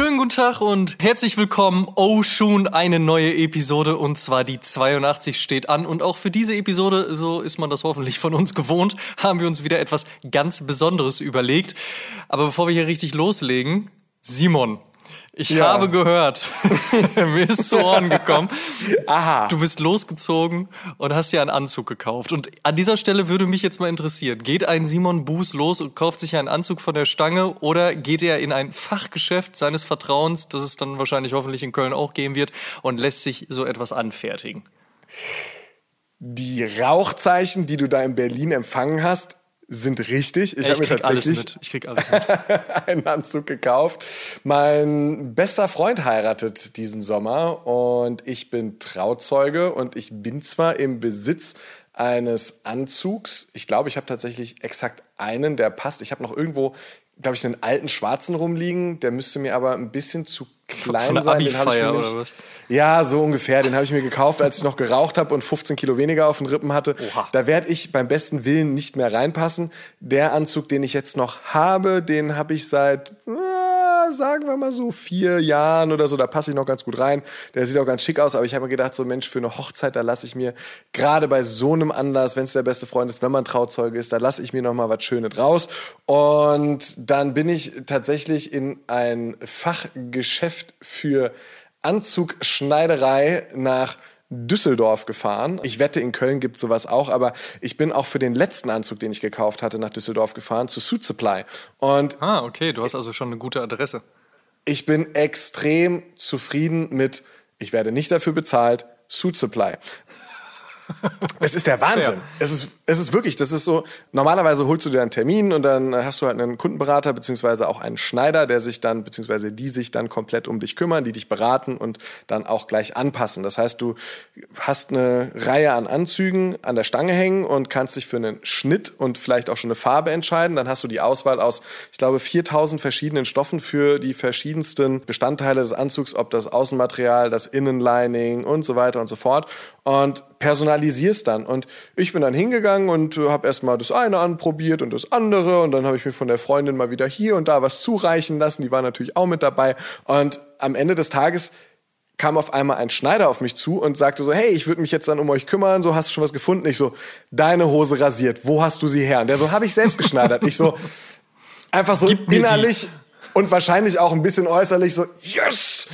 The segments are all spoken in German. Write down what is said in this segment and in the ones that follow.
Schönen guten Tag und herzlich willkommen. Oh schon eine neue Episode und zwar die 82 steht an und auch für diese Episode, so ist man das hoffentlich von uns gewohnt, haben wir uns wieder etwas ganz Besonderes überlegt. Aber bevor wir hier richtig loslegen, Simon, ich ja. habe gehört, mir ist zu Ohren gekommen. Aha. Du bist losgezogen und hast dir einen Anzug gekauft. Und an dieser Stelle würde mich jetzt mal interessieren, geht ein Simon Buß los und kauft sich einen Anzug von der Stange oder geht er in ein Fachgeschäft seines Vertrauens, das es dann wahrscheinlich hoffentlich in Köln auch geben wird, und lässt sich so etwas anfertigen? Die Rauchzeichen, die du da in Berlin empfangen hast, sind richtig. Ich, habe mir tatsächlich alles mit. Ich krieg alles mit. einen Anzug gekauft. Mein bester Freund heiratet diesen Sommer und ich bin Trauzeuge und ich bin zwar im Besitz eines Anzugs. Ich glaube, ich habe tatsächlich exakt einen, der passt. Ich habe noch irgendwo, glaube ich, einen alten schwarzen rumliegen. Der müsste mir aber ein bisschen zu klein sein. Den ich mir was? Ja, so ungefähr. Den habe ich mir gekauft, als ich noch geraucht habe und 15 Kilo weniger auf den Rippen hatte. Oha. Da werde ich beim besten Willen nicht mehr reinpassen. Der Anzug, den ich jetzt noch habe, den habe ich seit, äh, sagen wir mal so, vier Jahren oder so. Da passe ich noch ganz gut rein. Der sieht auch ganz schick aus. Aber ich habe mir gedacht, so Mensch, für eine Hochzeit, da lasse ich mir gerade bei so einem Anlass, wenn es der beste Freund ist, wenn man Trauzeuge ist, da lasse ich mir noch mal was Schönes raus. Und dann bin ich tatsächlich in ein Fachgeschäft für Anzugschneiderei nach Düsseldorf gefahren. Ich wette, in Köln gibt sowas auch, aber ich bin auch für den letzten Anzug, den ich gekauft hatte, nach Düsseldorf gefahren, zu Suit Supply. Und ah, okay, du hast also schon eine gute Adresse. Ich bin extrem zufrieden mit, ich werde nicht dafür bezahlt, Suit Supply. es ist der Wahnsinn. Es ist, es ist wirklich, das ist so, normalerweise holst du dir einen Termin und dann hast du halt einen Kundenberater beziehungsweise auch einen Schneider, der sich dann, beziehungsweise die sich dann komplett um dich kümmern, die dich beraten und dann auch gleich anpassen. Das heißt, du hast eine Reihe an Anzügen an der Stange hängen und kannst dich für einen Schnitt und vielleicht auch schon eine Farbe entscheiden. Dann hast du die Auswahl aus, ich glaube, 4000 verschiedenen Stoffen für die verschiedensten Bestandteile des Anzugs, ob das Außenmaterial, das Innenlining und so weiter und so fort. Und personalisierst dann. Und ich bin dann hingegangen und äh, habe erstmal das eine anprobiert und das andere. Und dann habe ich mir von der Freundin mal wieder hier und da was zureichen lassen. Die war natürlich auch mit dabei. Und am Ende des Tages kam auf einmal ein Schneider auf mich zu und sagte so, hey, ich würde mich jetzt dann um euch kümmern, so hast du schon was gefunden? Ich so, deine Hose rasiert, wo hast du sie her? Und der so, habe ich selbst geschneidert. ich so, einfach so innerlich und wahrscheinlich auch ein bisschen äußerlich so, yes,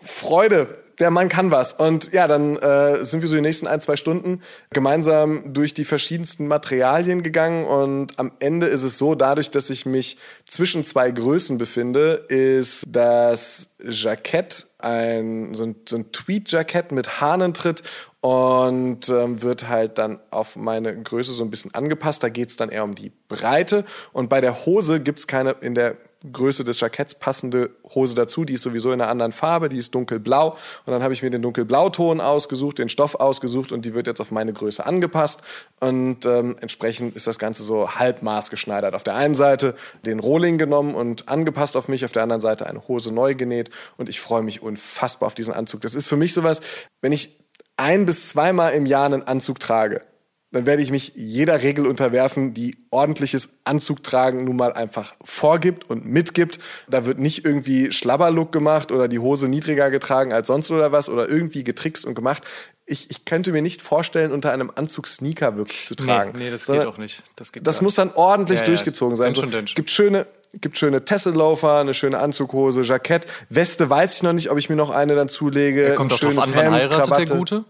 Freude der Mann kann was. Und ja, dann äh, sind wir so die nächsten ein, zwei Stunden gemeinsam durch die verschiedensten Materialien gegangen. Und am Ende ist es so, dadurch, dass ich mich zwischen zwei Größen befinde, ist das Jackett ein, so ein, so ein Tweed-Jackett mit Hahnentritt und ähm, wird halt dann auf meine Größe so ein bisschen angepasst. Da geht's dann eher um die Breite. Und bei der Hose gibt's keine in der Größe des Jacketts passende Hose dazu. Die ist sowieso in einer anderen Farbe, die ist dunkelblau. Und dann habe ich mir den dunkelblauton ausgesucht, den Stoff ausgesucht und die wird jetzt auf meine Größe angepasst. Und ähm, entsprechend ist das Ganze so halb maßgeschneidert. Auf der einen Seite den Rohling genommen und angepasst auf mich, auf der anderen Seite eine Hose neu genäht. Und ich freue mich unfassbar auf diesen Anzug. Das ist für mich sowas, wenn ich ein bis zweimal im Jahr einen Anzug trage, dann werde ich mich jeder Regel unterwerfen, die ordentliches Anzugtragen nun mal einfach vorgibt und mitgibt. Da wird nicht irgendwie Schlabberlook gemacht oder die Hose niedriger getragen als sonst oder was oder irgendwie getrickst und gemacht. Ich, ich könnte mir nicht vorstellen, unter einem Anzug Sneaker wirklich zu tragen. Nee, nee das Sondern geht auch nicht. Das, geht das muss dann ordentlich ja, durchgezogen sein. So, gibt schöne, gibt schöne Tesseloafer, eine schöne Anzughose, Jackett. Weste weiß ich noch nicht, ob ich mir noch eine dann zulege. Er kommt ein doch drauf an, wann heiratet Krawatte. der Gute?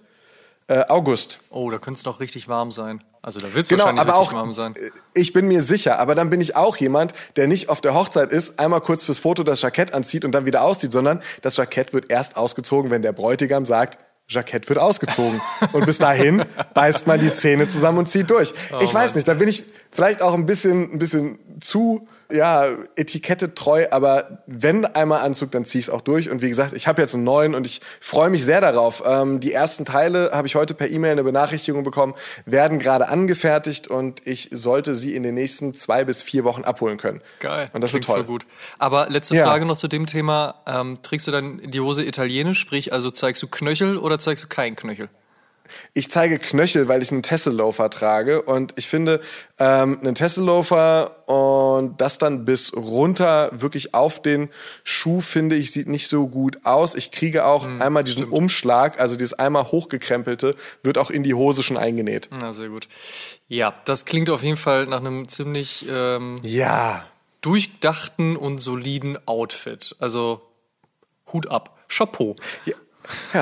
Äh, August. Oh, da könnte es noch richtig warm sein. Also da wird es genau, wahrscheinlich aber richtig auch, warm sein. Äh, ich bin mir sicher, aber dann bin ich auch jemand, der nicht auf der Hochzeit ist, einmal kurz fürs Foto das Jackett anzieht und dann wieder auszieht, sondern das Jackett wird erst ausgezogen, wenn der Bräutigam sagt, Jackett wird ausgezogen. und bis dahin beißt man die Zähne zusammen und zieht durch. Oh, ich weiß Mann. nicht, da bin ich vielleicht auch ein bisschen, ein bisschen zu ja, Etikette treu, aber wenn einmal Anzug, dann zieh ich es auch durch. Und wie gesagt, ich habe jetzt einen neuen und ich freue mich sehr darauf. Ähm, die ersten Teile habe ich heute per E-Mail eine Benachrichtigung bekommen, werden gerade angefertigt und ich sollte sie in den nächsten zwei bis vier Wochen abholen können. Geil. Und das Klingt wird toll. gut. Aber letzte Ja. Frage noch zu dem Thema. Ähm, trägst du dann die Hose italienisch, sprich also zeigst du Knöchel oder zeigst du keinen Knöchel? Ich zeige Knöchel, weil ich einen Tesseloafer trage und ich finde ähm, einen Tesseloafer und das dann bis runter wirklich auf den Schuh finde ich sieht nicht so gut aus. Ich kriege auch einmal diesen Umschlag, also dieses einmal hochgekrempelte, wird auch in die Hose schon eingenäht. Na, sehr gut. Ja, das klingt auf jeden Fall nach einem ziemlich ähm, Ja, durchdachten und soliden Outfit. Also Hut ab. Chapeau. ja,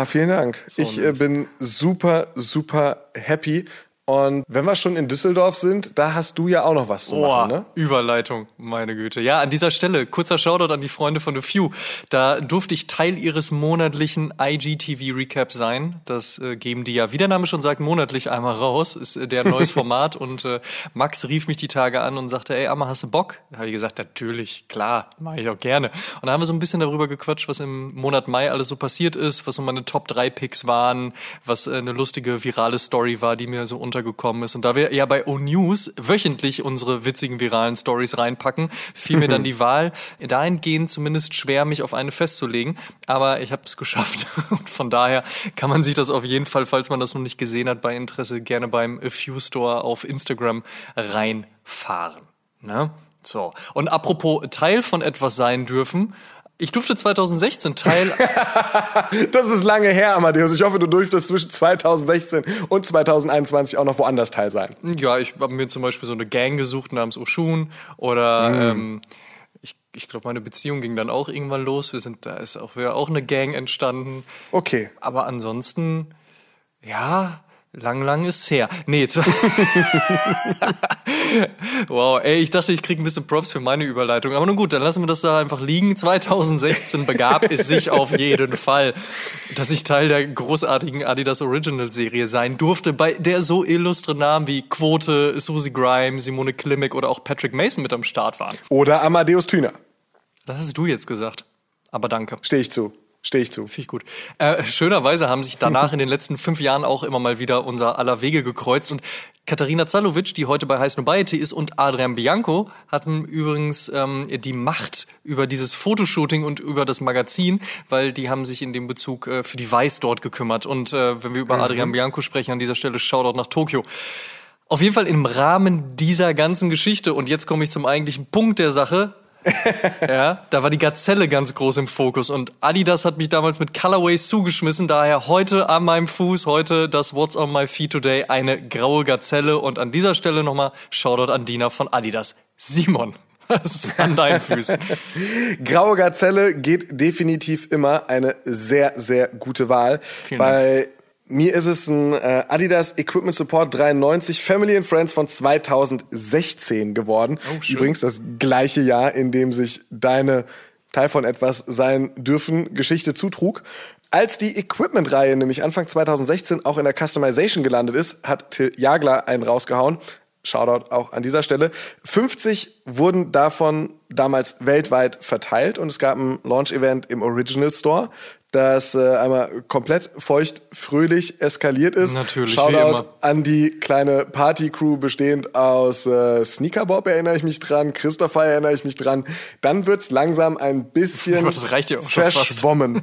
vielen Dank. ich äh, bin super, super happy. Und wenn wir schon in Düsseldorf sind, da hast du ja auch noch was zu Boah, machen, ne? Überleitung, meine Güte. Ja, an dieser Stelle, kurzer Shoutout an die Freunde von The Few. Da durfte ich Teil ihres monatlichen IGTV-Recap sein. Das äh, geben die ja, wie der Name schon sagt, monatlich einmal raus. Ist äh, der neues Format. und äh, Max rief mich die Tage an und sagte, ey, Amma, hast du Bock? Da habe ich gesagt, natürlich, klar, mache ich auch gerne. Und da haben wir so ein bisschen darüber gequatscht, was im Monat Mai alles so passiert ist, was so meine Top 3 Picks waren, was äh, eine lustige virale Story war, die mir so untergekommen ist. Und da wir ja bei O-News wöchentlich unsere witzigen viralen Stories reinpacken, fiel mir dann die Wahl, dahingehend zumindest schwer, mich auf eine festzulegen. Aber ich habe es geschafft. Und von daher kann man sich das auf jeden Fall, falls man das noch nicht gesehen hat, bei Interesse gerne beim A Few Store auf Instagram reinfahren. Ne? So. Und apropos Teil von etwas sein dürfen. Ich durfte 2016 Teil Das ist lange her, Amadeus. Ich hoffe, du durftest zwischen 2016 und 2021 auch noch woanders teil sein. Ja, ich habe mir zum Beispiel so eine Gang gesucht namens Oshun oder ähm, ich, ich glaube, meine Beziehung ging dann auch irgendwann los. Wir sind, da ist auch wieder auch eine Gang entstanden. Okay. Aber ansonsten, ja, lang, lang ist her. Nee, wow, ey, ich dachte, ich krieg ein bisschen Props für meine Überleitung. Aber nun gut, dann lassen wir das da einfach liegen. 2016 begab es sich auf jeden Fall, dass ich Teil der großartigen Adidas Original Serie sein durfte, bei der so illustre Namen wie Quote, Susie Grimes, Simone Klimek oder auch Patrick Mason mit am Start waren. Oder Amadeus Thüner. Das hast du jetzt gesagt. Aber danke. Stehe ich zu. Stehe ich zu. Finde ich gut. Äh, schönerweise haben sich danach in den letzten fünf Jahren auch immer mal wieder unser aller Wege gekreuzt und Katharina Zalovic, die heute bei High Snobiety ist, und Adrian Bianco hatten übrigens ähm, die Macht über dieses Fotoshooting und über das Magazin, weil die haben sich in dem Bezug äh, für die Weiß dort gekümmert. Und äh, wenn wir über Adrian Bianco sprechen, an dieser Stelle Shoutout nach Tokio. Auf jeden Fall im Rahmen dieser ganzen Geschichte, und jetzt komme ich zum eigentlichen Punkt der Sache, ja, da war die Gazelle ganz groß im Fokus und Adidas hat mich damals mit Colorways zugeschmissen, daher heute an meinem Fuß, heute das What's on my feet today, eine graue Gazelle und an dieser Stelle nochmal Shoutout an Dina von Adidas. Simon, was ist an deinen Füßen? Graue Gazelle geht definitiv immer eine sehr, sehr gute Wahl. Vielen Bei mir ist es ein äh, Adidas Equipment Support 93 Family and Friends von 2016 geworden. Oh. Übrigens das gleiche Jahr, in dem sich deine Teil von etwas sein dürfen Geschichte zutrug. Als die Equipment-Reihe nämlich Anfang 2016 auch in der Customization gelandet ist, hat Till Jagler einen rausgehauen. Shoutout auch an dieser Stelle. 50 wurden davon damals weltweit verteilt und es gab ein Launch-Event im Original Store, das äh, einmal komplett feucht fröhlich eskaliert ist. Natürlich, Shoutout an die kleine Party-Crew bestehend aus äh, Sneaker Bob erinnere ich mich dran, Christopher erinnere ich mich dran. Dann wird's langsam ein bisschen Aber das reicht ja verschwommen.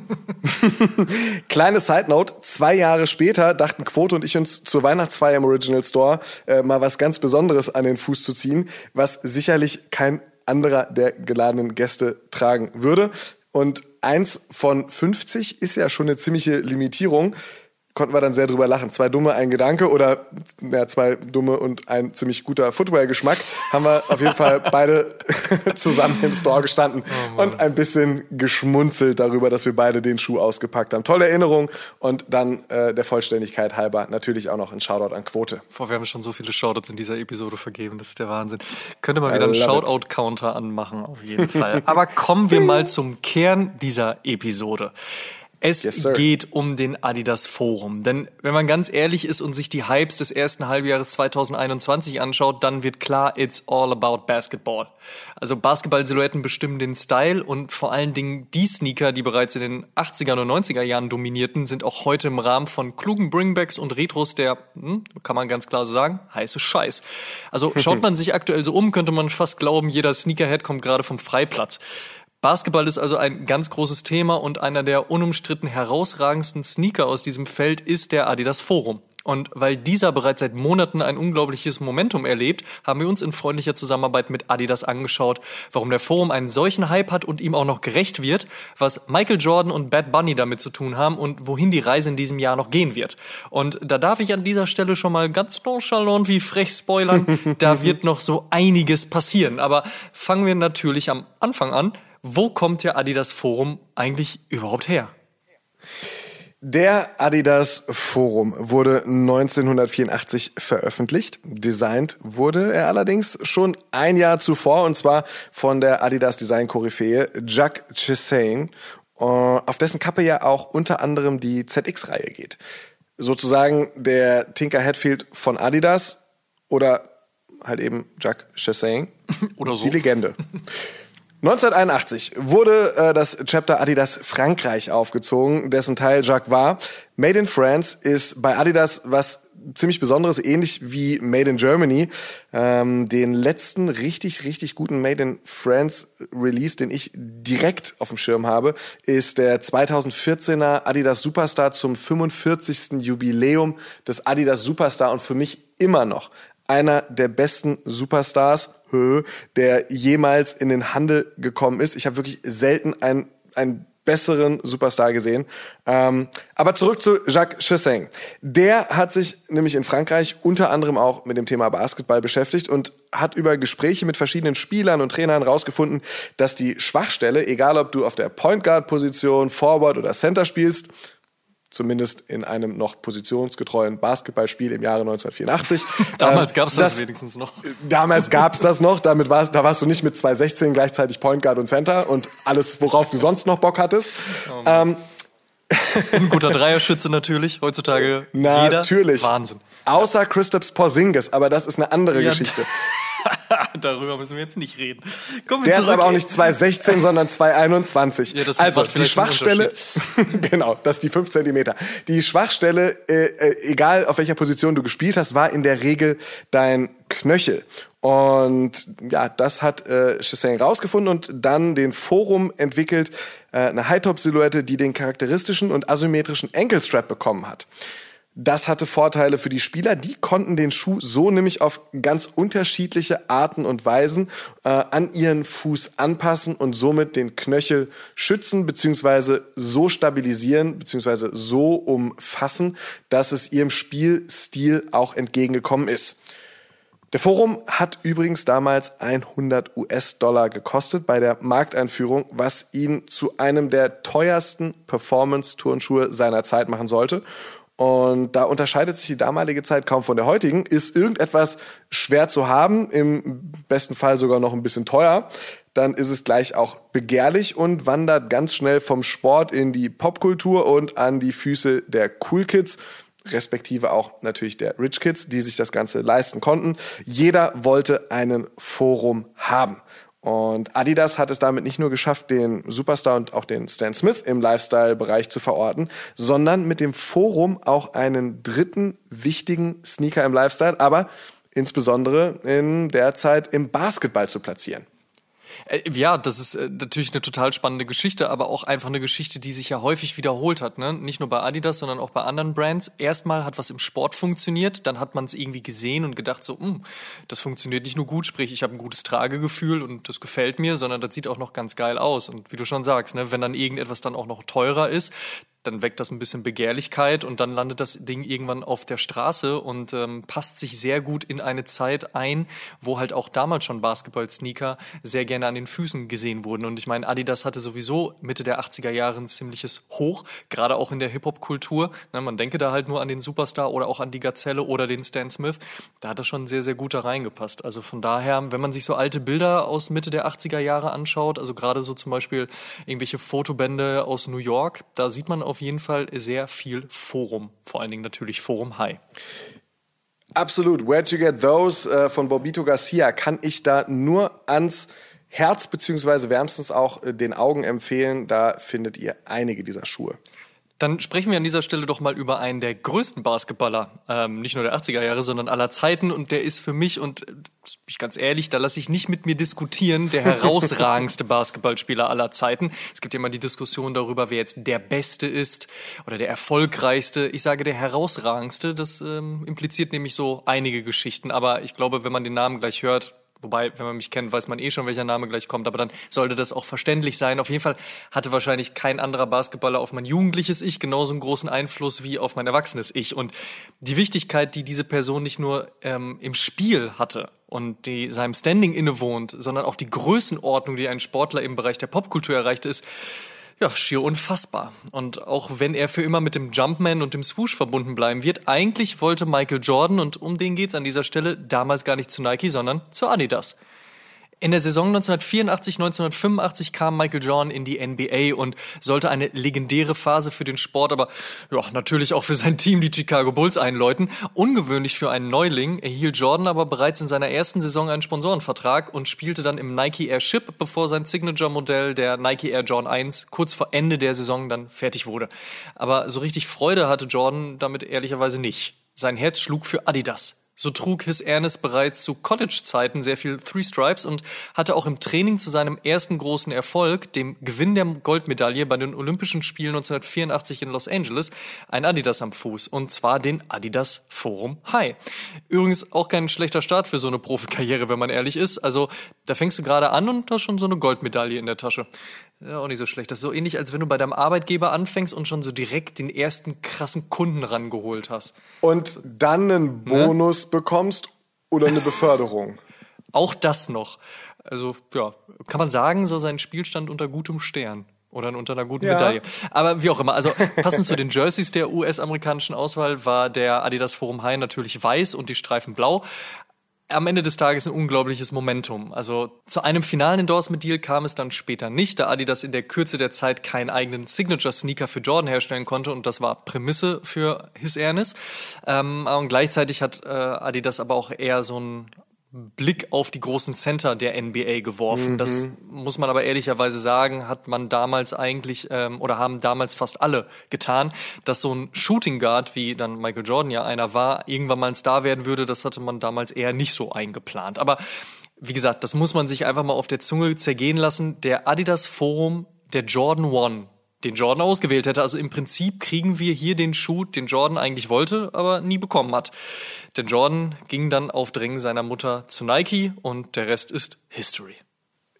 Kleine Side Note: Zwei Jahre später dachten Quote und ich uns zur Weihnachtsfeier im Original Store äh, mal was ganz Besonderes an den Fuß zu ziehen, was sicherlich kein anderer der geladenen Gäste tragen würde. Und eins von 50 ist ja schon eine ziemliche Limitierung. Konnten wir dann sehr drüber lachen. Zwei dumme, ein Gedanke oder ja, zwei dumme und ein ziemlich guter Footwear-Geschmack haben wir auf jeden Fall beide zusammen im Store gestanden und ein bisschen geschmunzelt darüber, dass wir beide den Schuh ausgepackt haben. Tolle Erinnerung und dann äh, der Vollständigkeit halber natürlich auch noch ein Shoutout an Quote. Boah, wir haben schon so viele Shoutouts in dieser Episode vergeben, das ist der Wahnsinn. Könnte man wieder einen. Shoutout-Counter anmachen, auf jeden Fall. Aber kommen wir mal zum Kern dieser Episode. Es Yes, geht um den Adidas Forum. Denn wenn man ganz ehrlich ist und sich die Hypes des ersten Halbjahres 2021 anschaut, dann wird klar, it's all about basketball. Also Basketball-Silhouetten bestimmen den Style und vor allen Dingen die Sneaker, die bereits in den 80er und 90er Jahren dominierten, sind auch heute im Rahmen von klugen Bringbacks und Retros der, hm, kann man ganz klar so sagen, heiße Scheiß. Also schaut man sich aktuell so um, könnte man fast glauben, jeder Sneakerhead kommt gerade vom Freiplatz. Basketball ist also ein ganz großes Thema und einer der unumstritten herausragendsten Sneaker aus diesem Feld ist der Adidas Forum. Und weil dieser bereits seit Monaten ein unglaubliches Momentum erlebt, haben wir uns in freundlicher Zusammenarbeit mit Adidas angeschaut, warum der Forum einen solchen Hype hat und ihm auch noch gerecht wird, was Michael Jordan und Bad Bunny damit zu tun haben und wohin die Reise in diesem Jahr noch gehen wird. Und da darf ich an dieser Stelle schon mal ganz nonchalant wie frech spoilern, da wird noch so einiges passieren. Aber fangen wir natürlich am Anfang an. Wo kommt der Adidas Forum eigentlich überhaupt her? Der Adidas Forum wurde 1984 veröffentlicht. Designt wurde er allerdings schon ein Jahr zuvor und zwar von der Adidas Design Koryphäe Jacques Chassain, äh, auf dessen Kappe ja auch unter anderem die ZX-Reihe geht. Sozusagen der Tinker Hatfield von Adidas oder halt eben Jacques Chassain. Oder so. Die Legende. 1981 wurde äh, das Chapter Adidas Frankreich aufgezogen, dessen Teil Jacques war. Made in France ist bei Adidas was ziemlich Besonderes, ähnlich wie Made in Germany. Ähm, den letzten richtig, richtig guten Made in France Release, den ich direkt auf dem Schirm habe, ist der 2014er Adidas Superstar zum 45. Jubiläum des Adidas Superstar und für mich immer noch einer der besten Superstars, der jemals in den Handel gekommen ist. Ich habe wirklich selten einen, einen besseren Superstar gesehen. Ähm, aber zurück zu Jacques Chassain. Der hat sich nämlich in Frankreich unter anderem auch mit dem Thema Basketball beschäftigt und hat über Gespräche mit verschiedenen Spielern und Trainern herausgefunden, dass die Schwachstelle, egal ob du auf der Point Guard Position, Forward oder Center spielst, zumindest in einem noch positionsgetreuen Basketballspiel im Jahre 1984. Damals Ähm, gab es das, wenigstens noch. Damals gab's das noch, damit warst, da warst du nicht mit 216 gleichzeitig Point Guard und Center und alles, worauf du sonst noch Bock hattest. ähm, Ein guter Dreierschütze natürlich, heutzutage jeder. natürlich. Wahnsinn. Außer Christoph Porzingis, aber das ist eine andere Ja, Geschichte. Darüber müssen wir jetzt nicht reden. Kommen wir Der ist zurück. aber auch nicht 216, sondern 221. Ja, das also die Schwachstelle, genau, das ist die 5 Zentimeter. Die Schwachstelle, äh, äh, egal auf welcher Position du gespielt hast, war in der Regel dein Knöchel. Und ja, das hat äh, Chassain rausgefunden und dann den Forum entwickelt, äh, eine High-Top-Silhouette, die den charakteristischen und asymmetrischen Ankle-Strap bekommen hat. Das hatte Vorteile für die Spieler. Die konnten den Schuh so nämlich auf ganz unterschiedliche Arten und Weisen äh, an ihren Fuß anpassen und somit den Knöchel schützen beziehungsweise so stabilisieren beziehungsweise so umfassen, dass es ihrem Spielstil auch entgegengekommen ist. Der Forum hat übrigens damals 100 US-Dollar gekostet bei der Markteinführung, was ihn zu einem der teuersten Performance-Turnschuhe seiner Zeit machen sollte. Und da unterscheidet sich die damalige Zeit kaum von der heutigen. Ist irgendetwas schwer zu haben, im besten Fall sogar noch ein bisschen teuer, dann ist es gleich auch begehrlich und wandert ganz schnell vom Sport in die Popkultur und an die Füße der Cool Kids respektive auch natürlich der Rich Kids, die sich das Ganze leisten konnten. Jeder wollte einen Forum haben. Und Adidas hat es damit nicht nur geschafft, den Superstar und auch den Stan Smith im Lifestyle-Bereich zu verorten, sondern mit dem Forum auch einen dritten wichtigen Sneaker im Lifestyle, aber insbesondere in der Zeit im Basketball zu platzieren. Äh, Ja, das ist äh, natürlich eine total spannende Geschichte, aber auch einfach eine Geschichte, die sich ja häufig wiederholt hat. Ne? Nicht nur bei Adidas, sondern auch bei anderen Brands. Erstmal hat was im Sport funktioniert, dann hat man es irgendwie gesehen und gedacht so, "Hm, das funktioniert nicht nur gut, sprich ich habe ein gutes Tragegefühl und das gefällt mir, sondern das sieht auch noch ganz geil aus. Und wie du schon sagst, ne, wenn dann irgendetwas dann auch noch teurer ist, dann weckt das ein bisschen Begehrlichkeit und dann landet das Ding irgendwann auf der Straße und ähm, passt sich sehr gut in eine Zeit ein, wo halt auch damals schon Basketball-Sneaker sehr gerne an den Füßen gesehen wurden. Und ich meine, Adidas hatte sowieso Mitte der 80er Jahre ein ziemliches Hoch, gerade auch in der Hip-Hop-Kultur. Na, man denke da halt nur an den Superstar oder auch an die Gazelle oder den Stan Smith. Da hat das schon sehr, sehr gut da reingepasst. Also von daher, wenn man sich so alte Bilder aus Mitte der 80er Jahre anschaut, also gerade so zum Beispiel irgendwelche Fotobände aus New York, da sieht man auf jeden Fall sehr viel Forum, vor allen Dingen natürlich Forum High. Absolut. Where'd you get those äh, von Bobito Garcia kann ich da nur ans Herz beziehungsweise wärmstens auch äh, den Augen empfehlen. Da findet ihr einige dieser Schuhe. Dann sprechen wir an dieser Stelle doch mal über einen der größten Basketballer, ähm, nicht nur der 80er Jahre, sondern aller Zeiten. Und der ist für mich, und äh, ich ganz ehrlich, da lasse ich nicht mit mir diskutieren, der herausragendste Basketballspieler aller Zeiten. Es gibt ja immer die Diskussion darüber, wer jetzt der Beste ist oder der erfolgreichste. Ich sage der herausragendste. Das ähm, impliziert nämlich so einige Geschichten. Aber ich glaube, wenn man den Namen gleich hört, Wobei, wenn man mich kennt, weiß man eh schon, welcher Name gleich kommt, aber dann sollte das auch verständlich sein. Auf jeden Fall hatte wahrscheinlich kein anderer Basketballer auf mein jugendliches Ich genauso einen großen Einfluss wie auf mein erwachsenes Ich. Und die Wichtigkeit, die diese Person nicht nur ähm, im Spiel hatte und die seinem Standing innewohnt, sondern auch die Größenordnung, die ein Sportler im Bereich der Popkultur erreicht ist, ja, schier unfassbar. Und auch wenn er für immer mit dem Jumpman und dem Swoosh verbunden bleiben wird, eigentlich wollte Michael Jordan, und um den geht's an dieser Stelle, damals gar nicht zu Nike, sondern zu Adidas. In der Saison 1984, 1985 kam Michael Jordan in die NBA und sollte eine legendäre Phase für den Sport, aber ja, natürlich auch für sein Team, die Chicago Bulls, einläuten. Ungewöhnlich für einen Neuling erhielt Jordan aber bereits in seiner ersten Saison einen Sponsorenvertrag und spielte dann im Nike Air Ship, bevor sein Signature-Modell, der Nike Air Jordan 1, kurz vor Ende der Saison dann fertig wurde. Aber so richtig Freude hatte Jordan damit ehrlicherweise nicht. Sein Herz schlug für Adidas. So trug His Ernest bereits zu College-Zeiten sehr viel Three Stripes und hatte auch im Training zu seinem ersten großen Erfolg, dem Gewinn der Goldmedaille bei den Olympischen Spielen 1984 in Los Angeles, ein Adidas am Fuß. Und zwar den Adidas Forum High. Übrigens auch kein schlechter Start für so eine Profikarriere, wenn man ehrlich ist. Also da fängst du gerade an und hast schon so eine Goldmedaille in der Tasche. Ja, auch nicht so schlecht. Das ist so ähnlich, als wenn du bei deinem Arbeitgeber anfängst und schon so direkt den ersten krassen Kunden rangeholt hast. Und dann einen ne? Bonus ne? bekommst oder eine Beförderung. auch das noch. Also, ja, kann man sagen, so sein Spielstand unter gutem Stern. Oder unter einer guten ja. Medaille. Aber wie auch immer, also passend zu den Jerseys der US-amerikanischen Auswahl war der Adidas Forum High natürlich weiß und die Streifen blau am Ende des Tages ein unglaubliches Momentum. Also zu einem finalen Endorsement-Deal kam es dann später nicht, da Adidas in der Kürze der Zeit keinen eigenen Signature-Sneaker für Jordan herstellen konnte und das war Prämisse für His Airness. Ähm, und gleichzeitig hat äh, Adidas aber auch eher so ein Blick auf die großen Center der NBA geworfen. Mhm. Das muss man aber ehrlicherweise sagen, hat man damals eigentlich ähm, oder haben damals fast alle getan, dass so ein Shooting Guard, wie dann Michael Jordan ja einer war, irgendwann mal ein Star werden würde. Das hatte man damals eher nicht so eingeplant. Aber wie gesagt, das muss man sich einfach mal auf der Zunge zergehen lassen. Der Adidas Forum, der Jordan One, den Jordan ausgewählt hätte. Also im Prinzip kriegen wir hier den Schuh, den Jordan eigentlich wollte, aber nie bekommen hat. Denn Jordan ging dann auf Drängen seiner Mutter zu Nike und der Rest ist History.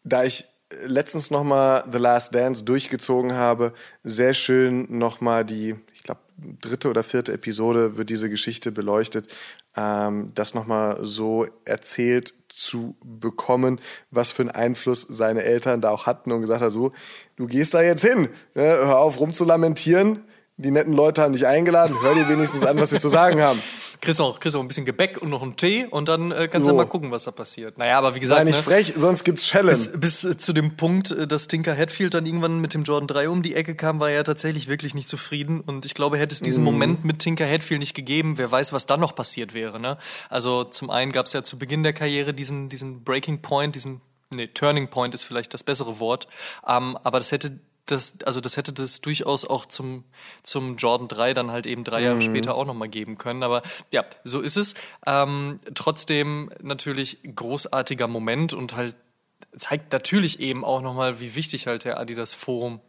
Da ich letztens nochmal The Last Dance durchgezogen habe, sehr schön nochmal die, ich glaube, dritte oder vierte Episode wird diese Geschichte beleuchtet, ähm, das nochmal so erzählt zu bekommen, was für einen Einfluss seine Eltern da auch hatten und gesagt hat, so, du gehst da jetzt hin, ne? hör auf rumzulamentieren, die netten Leute haben dich eingeladen, hör dir wenigstens an, was sie zu sagen haben. Kriegst noch, kriegst noch ein bisschen Gebäck und noch einen Tee und dann äh, kannst so. du mal gucken, was da passiert. Naja, aber wie gesagt. Sei nicht ne, frech, sonst gibt's Schellen. Bis, bis äh, zu dem Punkt, äh, dass Tinker Hatfield dann irgendwann mit dem Jordan 3 um die Ecke kam, war er tatsächlich wirklich nicht zufrieden. Und ich glaube, hätte es diesen mm. Moment mit Tinker Hatfield nicht gegeben, wer weiß, was dann noch passiert wäre. Ne? Also zum einen gab es ja zu Beginn der Karriere diesen, diesen Breaking Point, diesen nee, Turning Point ist vielleicht das bessere Wort. Ähm, aber das hätte das, also das hätte das durchaus auch zum, zum Jordan 3 dann halt eben drei Jahre mhm. später auch nochmal geben können. Aber ja, so ist es. Ähm, trotzdem natürlich großartiger Moment und halt zeigt natürlich eben auch nochmal, wie wichtig halt der Adidas Forum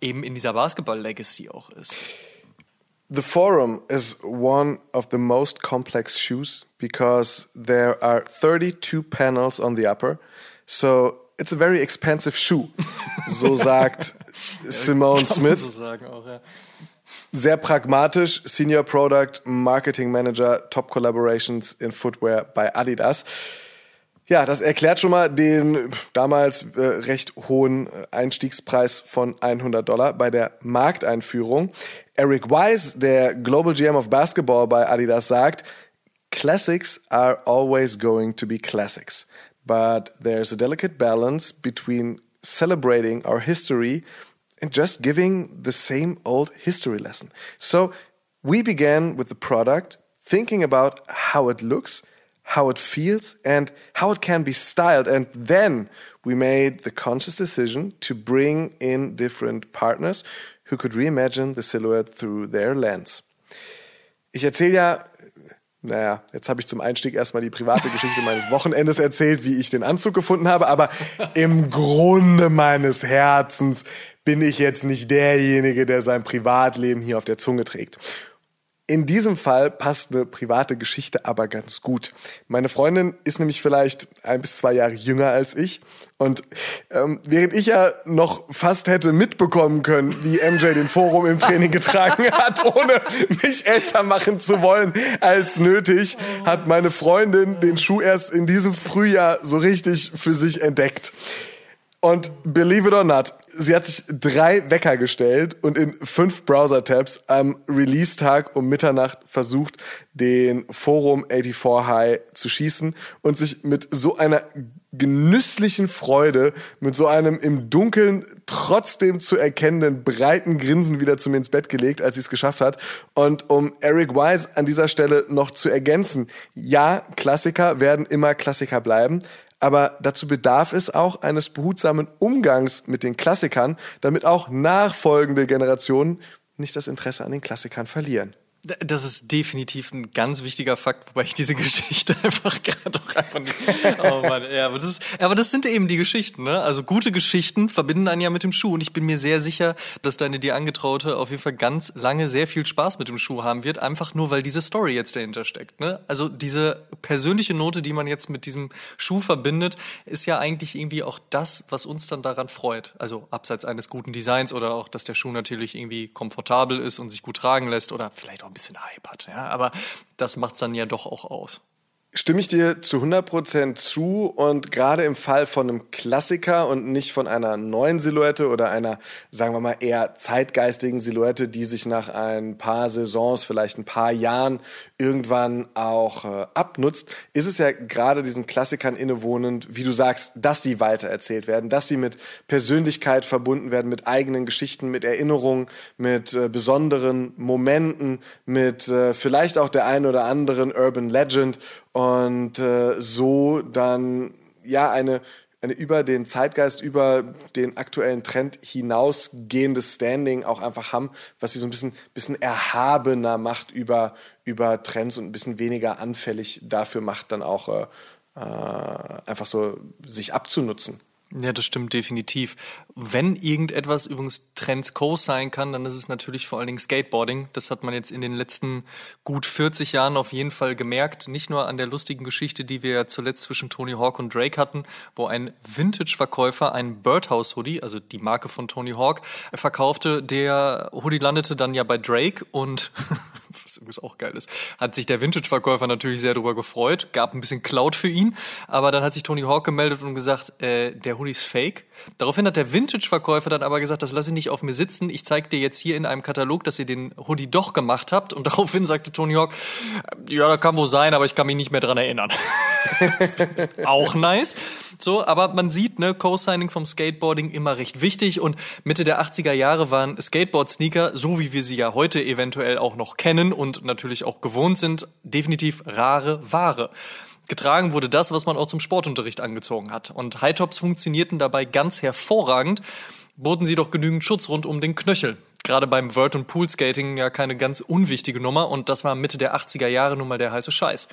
eben in dieser Basketball-Legacy auch ist. The Forum is one of the most complex shoes because there are 32 panels on the upper. So it's a very expensive shoe. So sagt Simone Smith. So sagen auch, ja. Sehr pragmatisch, Senior Product Marketing Manager, Top Collaborations in Footwear bei Adidas. Ja, das erklärt schon mal den damals äh, recht hohen Einstiegspreis von 100 Dollar bei der Markteinführung. Eric Wise, der Global GM of Basketball bei Adidas, sagt, Classics are always going to be classics. But there's a delicate balance between celebrating our history and just giving the same old history lesson. So we began with the product, thinking about how it looks, how it feels, and how it can be styled. And then we made the conscious decision to bring in different partners who could reimagine the silhouette through their lens. Ich erzähle ja naja, jetzt habe ich zum Einstieg erstmal die private Geschichte meines Wochenendes erzählt, wie ich den Anzug gefunden habe, aber im Grunde meines Herzens bin ich jetzt nicht derjenige, der sein Privatleben hier auf der Zunge trägt. In diesem Fall passt eine private Geschichte aber ganz gut. Meine Freundin ist nämlich vielleicht ein bis zwei Jahre jünger als ich. Und ähm, während ich ja noch fast hätte mitbekommen können, wie MJ den Forum im Training getragen hat, ohne mich älter machen zu wollen als nötig, hat meine Freundin den Schuh erst in diesem Frühjahr so richtig für sich entdeckt. Und believe it or not, sie hat sich drei Wecker gestellt und in fünf Browser-Tabs am Release-Tag um Mitternacht versucht, den Forum 84 High zu schießen und sich mit so einer genüsslichen Freude, mit so einem im Dunkeln trotzdem zu erkennenden breiten Grinsen wieder zu mir ins Bett gelegt, als sie es geschafft hat. Und um Eric Wise an dieser Stelle noch zu ergänzen, ja, Klassiker werden immer Klassiker bleiben, aber dazu bedarf es auch eines behutsamen Umgangs mit den Klassikern, damit auch nachfolgende Generationen nicht das Interesse an den Klassikern verlieren. Das ist definitiv ein ganz wichtiger Fakt, wobei ich diese Geschichte einfach gerade doch einfach nicht. Oh Mann, ja, aber das, ist, aber das sind eben die Geschichten, ne? Also gute Geschichten verbinden einen ja mit dem Schuh. Und ich bin mir sehr sicher, dass deine dir Angetraute auf jeden Fall ganz lange sehr viel Spaß mit dem Schuh haben wird, einfach nur weil diese Story jetzt dahinter steckt. Ne? Also diese persönliche Note, die man jetzt mit diesem Schuh verbindet, ist ja eigentlich irgendwie auch das, was uns dann daran freut. Also abseits eines guten Designs oder auch, dass der Schuh natürlich irgendwie komfortabel ist und sich gut tragen lässt oder vielleicht auch ein bisschen Hype hat. Ja? Aber das macht es dann ja doch auch aus. Stimme ich dir zu 100% zu und gerade im Fall von einem Klassiker und nicht von einer neuen Silhouette oder einer, sagen wir mal, eher zeitgeistigen Silhouette, die sich nach ein paar Saisons, vielleicht ein paar Jahren irgendwann auch äh, abnutzt, ist es ja gerade diesen Klassikern innewohnend, wie du sagst, dass sie weitererzählt werden, dass sie mit Persönlichkeit verbunden werden, mit eigenen Geschichten, mit Erinnerungen, mit äh, besonderen Momenten, mit äh, vielleicht auch der einen oder anderen Urban Legend und äh, so dann ja eine eine über den Zeitgeist, über den aktuellen Trend hinausgehende Standing auch einfach haben, was sie so ein bisschen, bisschen erhabener macht über, über Trends und ein bisschen weniger anfällig dafür macht, dann auch äh, äh einfach so sich abzunutzen. Ja, das stimmt definitiv. Wenn irgendetwas übrigens Trends Co sein kann, dann ist es natürlich vor allen Dingen Skateboarding. Das hat man jetzt in den letzten gut 40 Jahren auf jeden Fall gemerkt. Nicht nur an der lustigen Geschichte, die wir ja zuletzt zwischen Tony Hawk und Drake hatten, wo ein Vintage-Verkäufer einen Birdhouse-Hoodie, also die Marke von Tony Hawk, verkaufte. Der Hoodie landete dann ja bei Drake und was übrigens auch geil ist, hat sich der Vintage-Verkäufer natürlich sehr darüber gefreut, gab ein bisschen Cloud für ihn, aber dann hat sich Tony Hawk gemeldet und gesagt, äh, der Hoodie ist fake. Daraufhin hat der Vintage-Verkäufer dann aber gesagt, das lasse ich nicht auf mir sitzen, ich zeige dir jetzt hier in einem Katalog, dass ihr den Hoodie doch gemacht habt und daraufhin sagte Tony Hawk, ja, da kann wohl sein, aber ich kann mich nicht mehr dran erinnern. auch nice. So, aber man sieht, ne, Co-Signing vom Skateboarding immer recht wichtig und Mitte der 80er Jahre waren Skateboard-Sneaker, so wie wir sie ja heute eventuell auch noch kennen und natürlich auch gewohnt sind, definitiv rare Ware. Getragen wurde das, was man auch zum Sportunterricht angezogen hat. Und Hightops funktionierten dabei ganz hervorragend, boten sie doch genügend Schutz rund um den Knöchel. Gerade beim Vert- und Poolskating ja keine ganz unwichtige Nummer und das war Mitte der 80er Jahre nun mal der heiße Scheiß.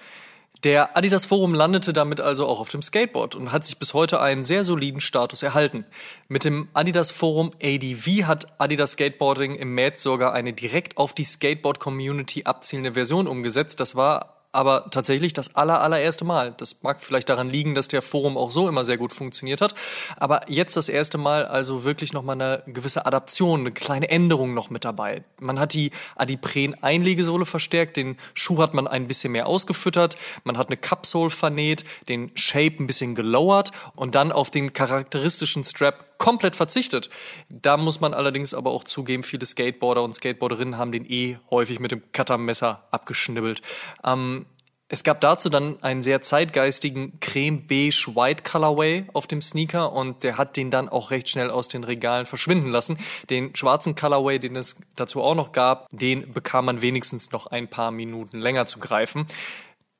Der Adidas Forum landete damit also auch auf dem Skateboard und hat sich bis heute einen sehr soliden Status erhalten. Mit dem Adidas Forum ADV hat Adidas Skateboarding im März sogar eine direkt auf die Skateboard Community abzielende Version umgesetzt. Das war aber tatsächlich das aller, allererste Mal. Das mag vielleicht daran liegen, dass der Forum auch so immer sehr gut funktioniert hat. Aber jetzt das erste Mal also wirklich nochmal eine gewisse Adaption, eine kleine Änderung noch mit dabei. Man hat die Adipren-Einlegesohle verstärkt, den Schuh hat man ein bisschen mehr ausgefüttert, man hat eine Cupsole vernäht, den Shape ein bisschen gelowert und dann auf den charakteristischen Strap komplett verzichtet. Da muss man allerdings aber auch zugeben, viele Skateboarder und Skateboarderinnen haben den eh häufig mit dem Cuttermesser abgeschnibbelt. Ähm, Es gab dazu dann einen sehr zeitgeistigen Creme Beige White Colorway auf dem Sneaker und der hat den dann auch recht schnell aus den Regalen verschwinden lassen. Den schwarzen Colorway, den es dazu auch noch gab, den bekam man wenigstens noch ein paar Minuten länger zu greifen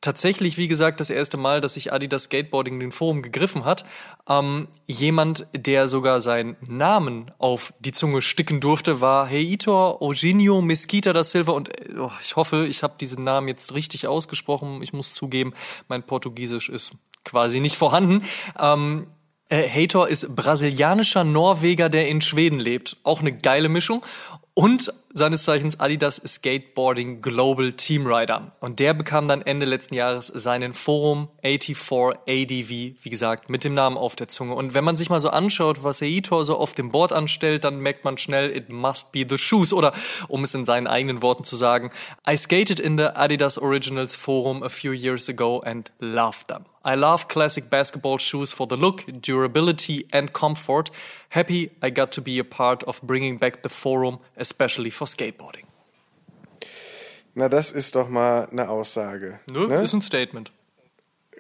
tatsächlich, wie gesagt, das erste Mal, dass sich Adidas Skateboarding in den Forum gegriffen hat. Ähm, jemand, der sogar seinen Namen auf die Zunge sticken durfte, war Heitor Eugenio Mesquita da Silva. Und oh, ich hoffe, ich habe diesen Namen jetzt richtig ausgesprochen. Ich muss zugeben, mein Portugiesisch ist quasi nicht vorhanden. Ähm, äh, Hator ist brasilianischer Norweger, der in Schweden lebt. Auch eine geile Mischung und seines Zeichens Adidas Skateboarding Global Team Rider. Und der bekam dann Ende letzten Jahres seinen Forum 84 ADV, wie gesagt, mit dem Namen auf der Zunge. Und wenn man sich mal so anschaut, was Eitor so auf dem Board anstellt, dann merkt man schnell, it must be the shoes. Oder um es in seinen eigenen Worten zu sagen, I skated in the Adidas Originals Forum a few years ago and loved them. I love classic basketball shoes for the look, durability and comfort. Happy I got to be a part of bringing back the forum, especially for skateboarding. Na, das ist doch mal eine Aussage. Nö, ne? ist ein Statement.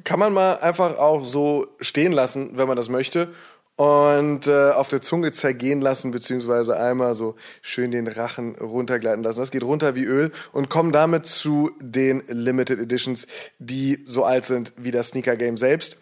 Kann man mal einfach auch so stehen lassen, wenn man das möchte und äh, auf der Zunge zergehen lassen, beziehungsweise einmal so schön den Rachen runtergleiten lassen. Das geht runter wie Öl und kommen damit zu den Limited Editions, die so alt sind wie das Sneaker Game selbst.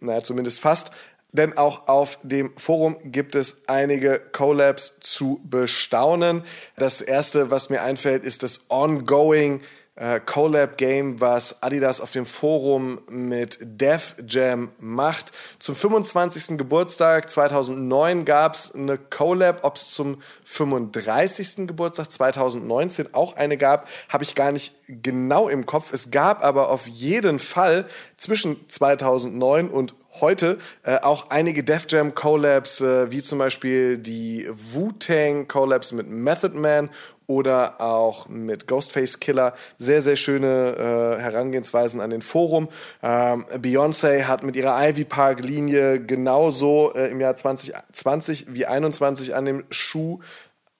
Naja, zumindest fast. Denn auch auf dem Forum gibt es einige Collabs zu bestaunen. Das erste, was mir einfällt, ist das Ongoing äh, Collab-Game, was Adidas auf dem Forum mit Def Jam macht. Zum 25. Geburtstag 2009 gab es eine Collab. Ob es zum 35. Geburtstag 2019 auch eine gab, habe ich gar nicht genau im Kopf. Es gab aber auf jeden Fall zwischen 2009 und heute äh, auch einige Def Jam Collabs, äh, wie zum Beispiel die Wu-Tang Collabs mit Method Man oder auch mit Ghostface Killer. Sehr, sehr schöne äh, Herangehensweisen an den Forum. Ähm, Beyoncé hat mit ihrer Ivy Park Linie genauso äh, im Jahr 2020 wie 21 an dem Schuh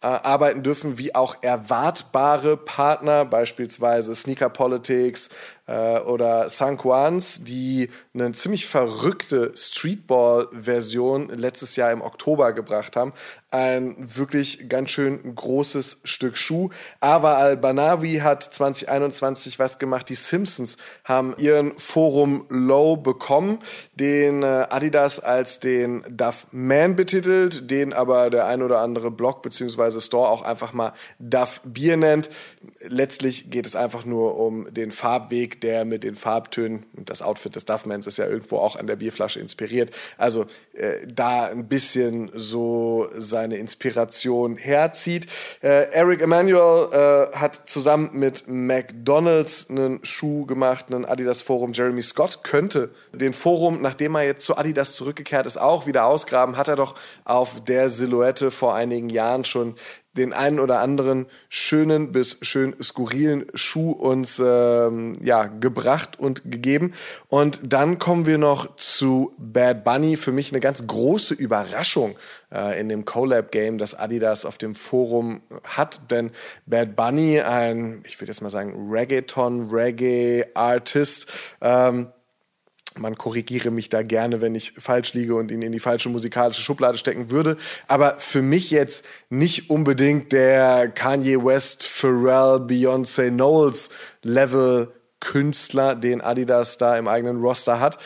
äh, arbeiten dürfen, wie auch erwartbare Partner, beispielsweise Sneaker Politics, äh, oder Sanquans, die eine ziemlich verrückte Streetball-Version letztes Jahr im Oktober gebracht haben. Ein wirklich ganz schön großes Stück Schuh. Ava Al-Banawi hat 2021 was gemacht. Die Simpsons haben ihren Forum Low bekommen, den äh, Adidas als den Duff Man betitelt, den aber der ein oder andere Blog bzw. Store auch einfach mal Duff Bier nennt. Letztlich geht es einfach nur um den Farbweg der mit den Farbtönen, und das Outfit des Duffmans ist ja irgendwo auch an der Bierflasche inspiriert, also äh, da ein bisschen so seine Inspiration herzieht. Äh, Eric Emanuel äh, hat zusammen mit McDonalds einen Schuh gemacht, einen Adidas Forum. Jeremy Scott könnte den Forum, nachdem er jetzt zu Adidas zurückgekehrt ist, auch wieder ausgraben. Hat er doch auf der Silhouette vor einigen Jahren schon den einen oder anderen schönen bis schön skurrilen Schuh uns ähm, ja gebracht und gegeben. Und dann kommen wir noch zu Bad Bunny. Für mich eine ganz große Überraschung äh, in dem Collab-Game, das Adidas auf dem Forum hat. Denn Bad Bunny, ein, ich würde jetzt mal sagen, Reggaeton, Reggae-Artist, ähm, man korrigiere mich da gerne, wenn ich falsch liege und ihn in die falsche musikalische Schublade stecken würde. Aber für mich jetzt nicht unbedingt der Kanye West, Pharrell, Beyoncé, Knowles Level Künstler, den Adidas da im eigenen Roster hat.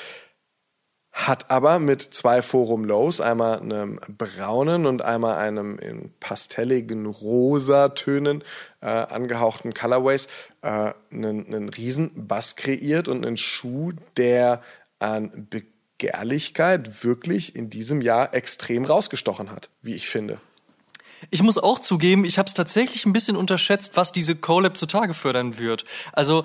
Hat aber mit zwei Forum Lows, einmal einem braunen und einmal einem in pastelligen Rosa-Tönen äh, angehauchten Colorways, äh, einen, einen riesen Bass kreiert und einen Schuh, der an Begehrlichkeit wirklich in diesem Jahr extrem rausgestochen hat, wie ich finde. Ich muss auch zugeben, ich habe es tatsächlich ein bisschen unterschätzt, was diese Collab zutage fördern wird. Also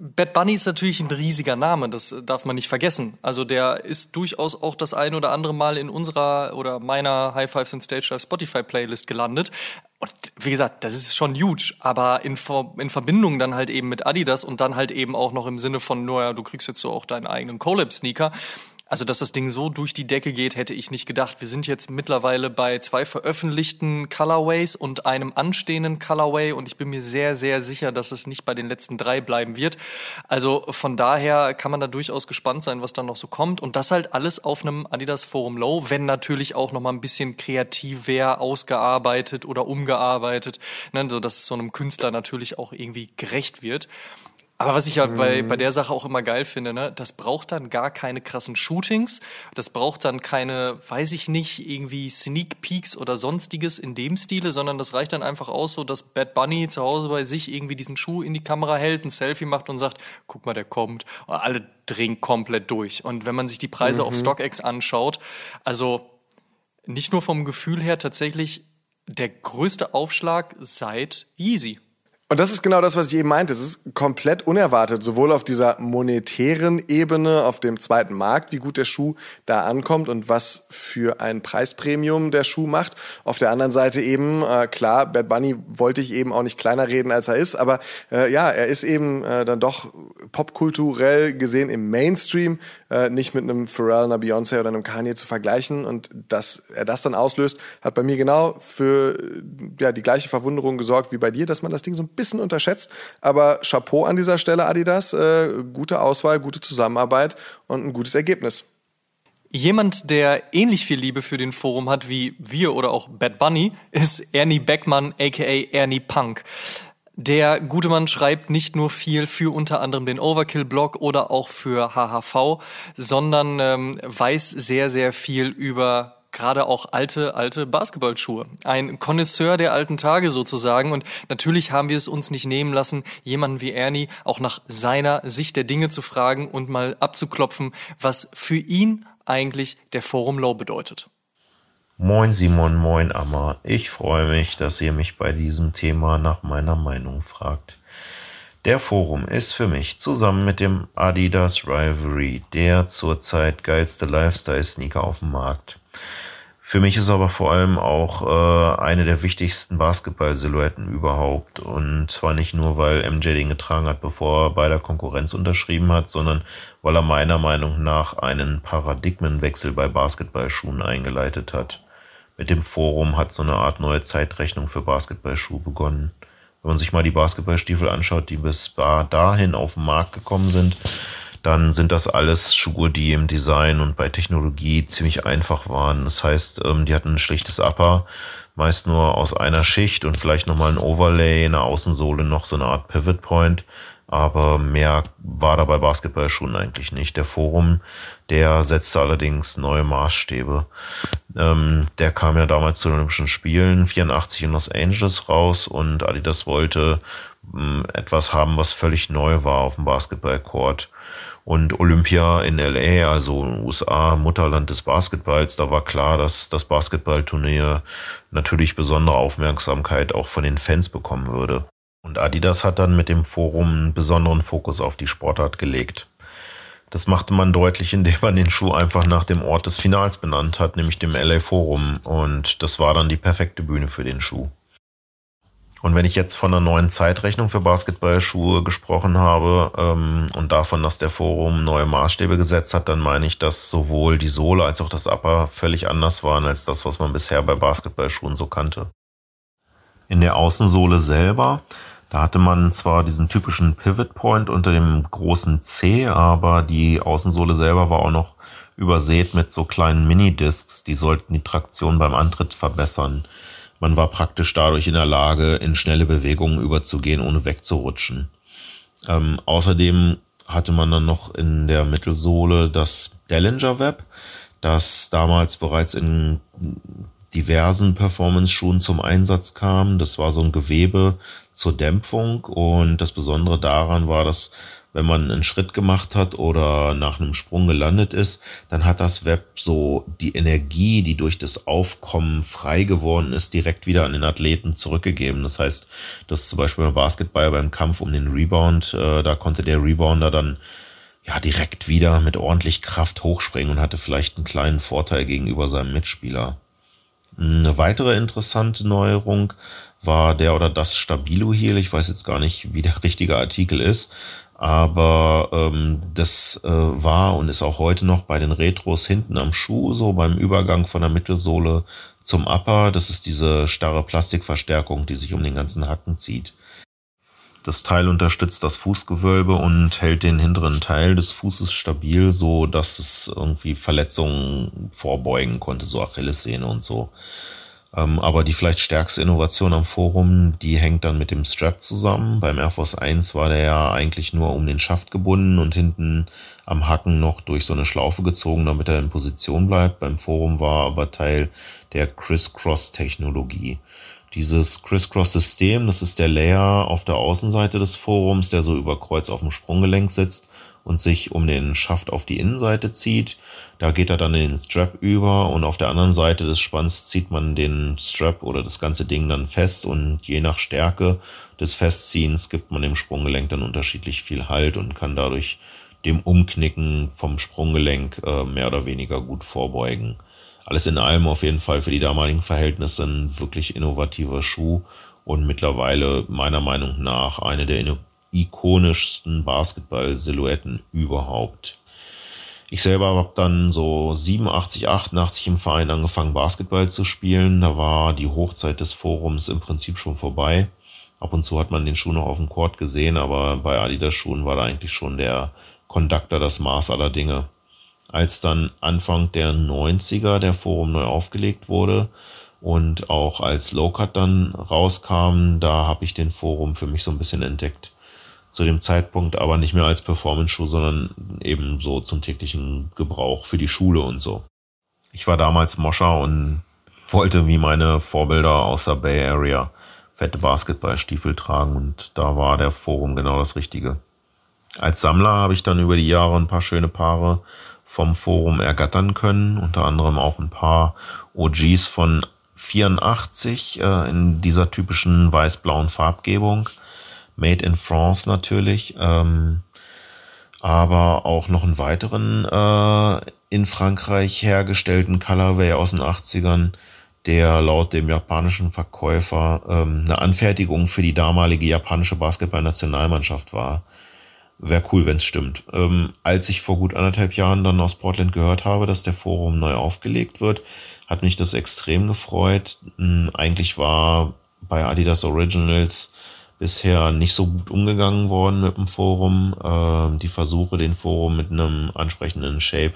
Bad Bunny ist natürlich ein riesiger Name, das darf man nicht vergessen. Also der ist durchaus auch das ein oder andere Mal in unserer oder meiner High Fives and Stage Spotify Playlist gelandet. Und wie gesagt, das ist schon huge, aber in, in Verbindung dann halt eben mit Adidas und dann halt eben auch noch im Sinne von, naja, du kriegst jetzt so auch deinen eigenen Collab-Sneaker. Also, dass das Ding so durch die Decke geht, hätte ich nicht gedacht. Wir sind jetzt mittlerweile bei zwei veröffentlichten Colorways und einem anstehenden Colorway und ich bin mir sehr, sehr sicher, dass es nicht bei den letzten drei bleiben wird. Also von daher kann man da durchaus gespannt sein, was dann noch so kommt und das halt alles auf einem Adidas Forum Low, wenn natürlich auch noch mal ein bisschen kreativer ausgearbeitet oder umgearbeitet, ne, so dass es so einem Künstler natürlich auch irgendwie gerecht wird. Aber was ich ja bei, bei der Sache auch immer geil finde, ne, das braucht dann gar keine krassen Shootings, das braucht dann keine, weiß ich nicht, irgendwie Sneak Peeks oder sonstiges in dem Stile, sondern das reicht dann einfach aus, so dass Bad Bunny zu Hause bei sich irgendwie diesen Schuh in die Kamera hält, ein Selfie macht und sagt, guck mal, der kommt. Und alle drehen komplett durch. Und wenn man sich die Preise mhm. auf StockX anschaut, also nicht nur vom Gefühl her tatsächlich der größte Aufschlag seit Yeezy. Und das ist genau das, was ich eben meinte. Es ist komplett unerwartet, sowohl auf dieser monetären Ebene, auf dem zweiten Markt, wie gut der Schuh da ankommt und was für ein Preispremium der Schuh macht. Auf der anderen Seite eben, äh, klar, Bad Bunny wollte ich eben auch nicht kleiner reden, als er ist, aber äh, ja, er ist eben äh, dann doch popkulturell gesehen im Mainstream äh, nicht mit einem Pharrell, einer Beyoncé oder einem Kanye zu vergleichen. Und dass er das dann auslöst, hat bei mir genau für ja, die gleiche Verwunderung gesorgt wie bei dir, dass man das Ding so ein bisschen bisschen unterschätzt. Aber Chapeau an dieser Stelle, Adidas. Äh, gute Auswahl, gute Zusammenarbeit und ein gutes Ergebnis. Jemand, der ähnlich viel Liebe für den Forum hat wie wir oder auch Bad Bunny, ist Ernie Beckmann, aka Ernie Punk. Der gute Mann schreibt nicht nur viel für unter anderem den Overkill-Blog oder auch für HHV, sondern ähm, weiß sehr, sehr viel über gerade auch alte, alte Basketballschuhe. Ein Connoisseur der alten Tage sozusagen. Und natürlich haben wir es uns nicht nehmen lassen, jemanden wie Ernie auch nach seiner Sicht der Dinge zu fragen und mal abzuklopfen, was für ihn eigentlich der Forum Low bedeutet. Moin Simon, moin Amma. Ich freue mich, dass ihr mich bei diesem Thema nach meiner Meinung fragt. Der Forum ist für mich zusammen mit dem Adidas Rivalry der zurzeit geilste Lifestyle-Sneaker auf dem Markt. Für mich ist aber vor allem auch äh, eine der wichtigsten Basketball-Silhouetten überhaupt. Und zwar nicht nur, weil MJ den getragen hat, bevor er bei der Konkurrenz unterschrieben hat, sondern weil er meiner Meinung nach einen Paradigmenwechsel bei Basketballschuhen eingeleitet hat. Mit dem Forum hat so eine Art neue Zeitrechnung für Basketballschuhe begonnen. Wenn man sich mal die Basketballstiefel anschaut, die bis dahin auf den Markt gekommen sind, dann sind das alles Schuhe, die im Design und bei Technologie ziemlich einfach waren. Das heißt, ähm, die hatten ein schlichtes Upper, meist nur aus einer Schicht und vielleicht nochmal ein Overlay, in der Außensohle noch so eine Art Pivot Point. Aber mehr war da bei Basketballschuhen eigentlich nicht. Der Forum, der setzte allerdings neue Maßstäbe. Ähm, der kam ja damals zu den Olympischen Spielen 84 in Los Angeles raus und Adidas wollte ähm, etwas haben, was völlig neu war auf dem Basketballcourt. Und Olympia in LA, also USA, Mutterland des Basketballs, da war klar, dass das Basketballturnier natürlich besondere Aufmerksamkeit auch von den Fans bekommen würde. Und Adidas hat dann mit dem Forum einen besonderen Fokus auf die Sportart gelegt. Das machte man deutlich, indem man den Schuh einfach nach dem Ort des Finals benannt hat, nämlich dem LA Forum. Und das war dann die perfekte Bühne für den Schuh. Und wenn ich jetzt von einer neuen Zeitrechnung für Basketballschuhe gesprochen habe ähm, und davon, dass der Forum neue Maßstäbe gesetzt hat, dann meine ich, dass sowohl die Sohle als auch das Upper völlig anders waren als das, was man bisher bei Basketballschuhen so kannte. In der Außensohle selber, da hatte man zwar diesen typischen Pivot Point unter dem großen C, aber die Außensohle selber war auch noch übersät mit so kleinen Mini-Discs, die sollten die Traktion beim Antritt verbessern. Man war praktisch dadurch in der Lage, in schnelle Bewegungen überzugehen, ohne wegzurutschen. Ähm, außerdem hatte man dann noch in der Mittelsohle das Dellinger Web, das damals bereits in diversen Performance-Schuhen zum Einsatz kam. Das war so ein Gewebe zur Dämpfung und das Besondere daran war, dass wenn man einen Schritt gemacht hat oder nach einem Sprung gelandet ist, dann hat das Web so die Energie, die durch das Aufkommen frei geworden ist, direkt wieder an den Athleten zurückgegeben. Das heißt, dass zum Beispiel beim Basketball beim Kampf um den Rebound, äh, da konnte der Rebounder dann ja direkt wieder mit ordentlich Kraft hochspringen und hatte vielleicht einen kleinen Vorteil gegenüber seinem Mitspieler. Eine weitere interessante Neuerung war der oder das Stabilo Heel. Ich weiß jetzt gar nicht, wie der richtige Artikel ist Aber ähm, das äh, war und ist auch heute noch bei den Retros hinten am Schuh, so beim Übergang von der Mittelsohle zum Upper. Das ist diese starre Plastikverstärkung, die sich um den ganzen Hacken zieht. Das Teil unterstützt das Fußgewölbe und hält den hinteren Teil des Fußes stabil, so dass es irgendwie Verletzungen vorbeugen konnte, so Achillessehne und so. Ähm, aber die vielleicht stärkste Innovation am Forum, die hängt dann mit dem Strap zusammen. Beim Air Force 1 war der ja eigentlich nur um den Schaft gebunden und hinten am Hacken noch durch so eine Schlaufe gezogen, damit er in Position bleibt. Beim Forum war aber Teil der Criss-Cross-Technologie. Dieses Criss-Cross-System, das ist der Layer auf der Außenseite des Forums, der so über Kreuz auf dem Sprunggelenk sitzt und sich um den Schaft auf die Innenseite zieht. Da geht er dann in den Strap über und auf der anderen Seite des Spanns zieht man den Strap oder das ganze Ding dann fest und je nach Stärke des Festziehens gibt man dem Sprunggelenk dann unterschiedlich viel Halt und kann dadurch dem Umknicken vom Sprunggelenk äh, mehr oder weniger gut vorbeugen. Alles in allem auf jeden Fall für die damaligen Verhältnisse ein wirklich innovativer Schuh und mittlerweile meiner Meinung nach eine der ikonischsten Basketball-Silhouetten überhaupt. Ich selber habe dann so 87, 88 im Verein angefangen, Basketball zu spielen. Da war die Hochzeit des Forums im Prinzip schon vorbei. Ab und zu hat man den Schuh noch auf dem Court gesehen, aber bei Adidas Schuhen war da eigentlich schon der Conductor das Maß aller Dinge. Als dann Anfang der 90er der Forum neu aufgelegt wurde und auch als Low Cut dann rauskam, da habe ich den Forum für mich so ein bisschen entdeckt zu dem Zeitpunkt aber nicht mehr als Performance-Schuh, sondern eben so zum täglichen Gebrauch für die Schule und so. Ich war damals Moscher und wollte wie meine Vorbilder aus der Bay Area fette Basketballstiefel tragen und da war der Forum genau das Richtige. Als Sammler habe ich dann über die Jahre ein paar schöne Paare vom Forum ergattern können, unter anderem auch ein paar OGs von 84 äh, in dieser typischen weiß-blauen Farbgebung Made in France natürlich, ähm, aber auch noch einen weiteren äh, in Frankreich hergestellten Colorway aus den 80ern, der laut dem japanischen Verkäufer ähm, eine Anfertigung für die damalige japanische Basketballnationalmannschaft war. Wäre cool, wenn es stimmt. Ähm, als ich vor gut anderthalb Jahren dann aus Portland gehört habe, dass der Forum neu aufgelegt wird, hat mich das extrem gefreut. Hm, eigentlich war bei Adidas Originals bisher nicht so gut umgegangen worden mit dem Forum. Äh, die Versuche, den Forum mit einem ansprechenden Shape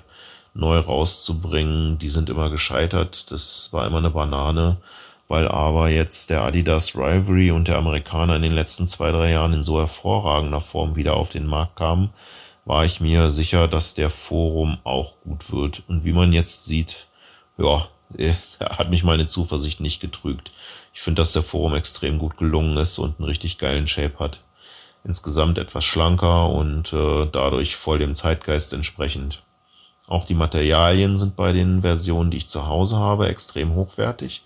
neu rauszubringen, die sind immer gescheitert. Das war immer eine Banane, weil aber jetzt der Adidas Rivalry und der Amerikaner in den letzten zwei, drei Jahren in so hervorragender Form wieder auf den Markt kamen, war ich mir sicher, dass der Forum auch gut wird. Und wie man jetzt sieht, ja, hat mich meine Zuversicht nicht getrügt. Ich finde, dass der Forum extrem gut gelungen ist und einen richtig geilen Shape hat. Insgesamt etwas schlanker und äh, dadurch voll dem Zeitgeist entsprechend. Auch die Materialien sind bei den Versionen, die ich zu Hause habe, extrem hochwertig.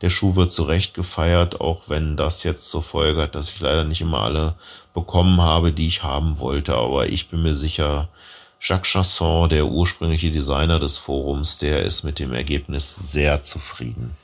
Der Schuh wird zu Recht gefeiert, auch wenn das jetzt zur Folge hat, dass ich leider nicht immer alle bekommen habe, die ich haben wollte. Aber ich bin mir sicher, Jacques Chasson, der ursprüngliche Designer des Forums, der ist mit dem Ergebnis sehr zufrieden.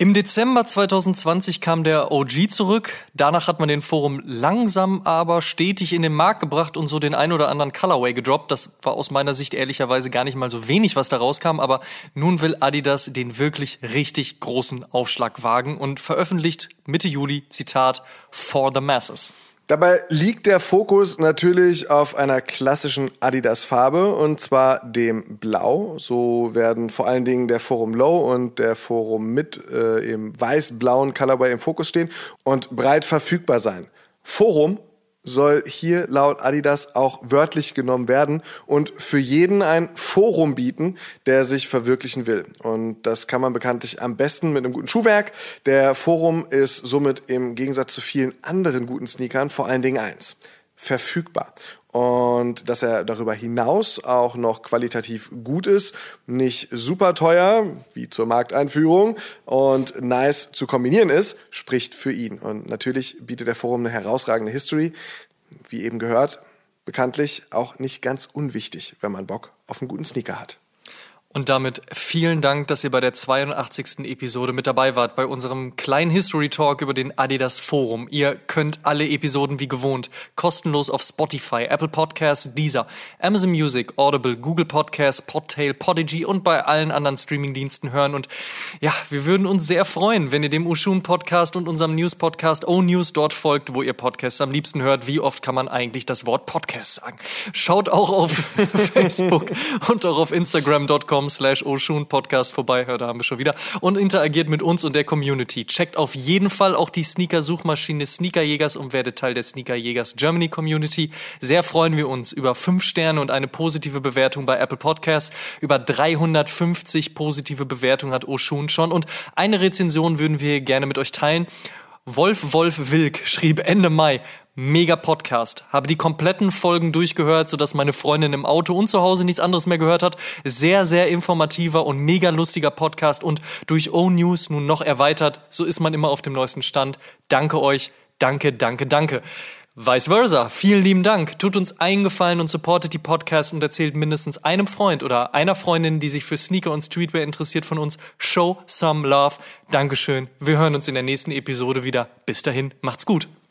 Im Dezember 2020 kam der OG zurück. Danach hat man den Forum langsam aber stetig in den Markt gebracht und so den ein oder anderen Colorway gedroppt. Das war aus meiner Sicht ehrlicherweise gar nicht mal so wenig, was da rauskam. Aber nun will Adidas den wirklich richtig großen Aufschlag wagen und veröffentlicht Mitte Juli, Zitat, For the Masses. Dabei liegt der Fokus natürlich auf einer klassischen Adidas-Farbe und zwar dem Blau. So werden vor allen Dingen der Forum Low und der Forum Mid äh, im weiß-blauen Colorway im Fokus stehen und breit verfügbar sein. Forum soll hier laut Adidas auch wörtlich genommen werden und für jeden ein Forum bieten, der sich verwirklichen will. Und das kann man bekanntlich am besten mit einem guten Schuhwerk. Der Forum ist somit im Gegensatz zu vielen anderen guten Sneakern vor allen Dingen eins. Verfügbar und dass er darüber hinaus auch noch qualitativ gut ist, nicht super teuer, wie zur Markteinführung und nice zu kombinieren ist, spricht für ihn. Und natürlich bietet der Forum eine herausragende History, wie eben gehört, bekanntlich auch nicht ganz unwichtig, wenn man Bock auf einen guten Sneaker hat. Und damit vielen Dank, dass ihr bei der 82. Episode mit dabei wart, bei unserem kleinen History Talk über den Adidas Forum. Ihr könnt alle Episoden wie gewohnt kostenlos auf Spotify, Apple Podcasts, Deezer, Amazon Music, Audible, Google Podcasts, Podtail, Podigy und bei allen anderen Streamingdiensten hören. Und ja, wir würden uns sehr freuen, wenn ihr dem Ushun Podcast und unserem News Podcast O News dort folgt, wo ihr Podcasts am liebsten hört. Wie oft kann man eigentlich das Wort Podcast sagen? Schaut auch auf Facebook und auch auf Instagram.com patreon.com slash Podcast vorbei, da haben wir schon wieder, und interagiert mit uns und der Community. Checkt auf jeden Fall auch die Sneaker-Suchmaschine Sneakerjägers und werdet Teil der Sneakerjägers Germany Community. Sehr freuen wir uns über fünf Sterne und eine positive Bewertung bei Apple Podcasts. Über 350 positive Bewertungen hat Oshun schon und eine Rezension würden wir gerne mit euch teilen. Wolf Wolf Wilk schrieb Ende Mai, mega Podcast. Habe die kompletten Folgen durchgehört, sodass meine Freundin im Auto und zu Hause nichts anderes mehr gehört hat. Sehr, sehr informativer und mega lustiger Podcast und durch O-News nun noch erweitert. So ist man immer auf dem neuesten Stand. Danke euch. Danke, danke, danke. Vice versa. Vielen lieben Dank. Tut uns eingefallen und supportet die Podcast und erzählt mindestens einem Freund oder einer Freundin, die sich für Sneaker und Streetwear interessiert von uns. Show some love. Dankeschön. Wir hören uns in der nächsten Episode wieder. Bis dahin, macht's gut.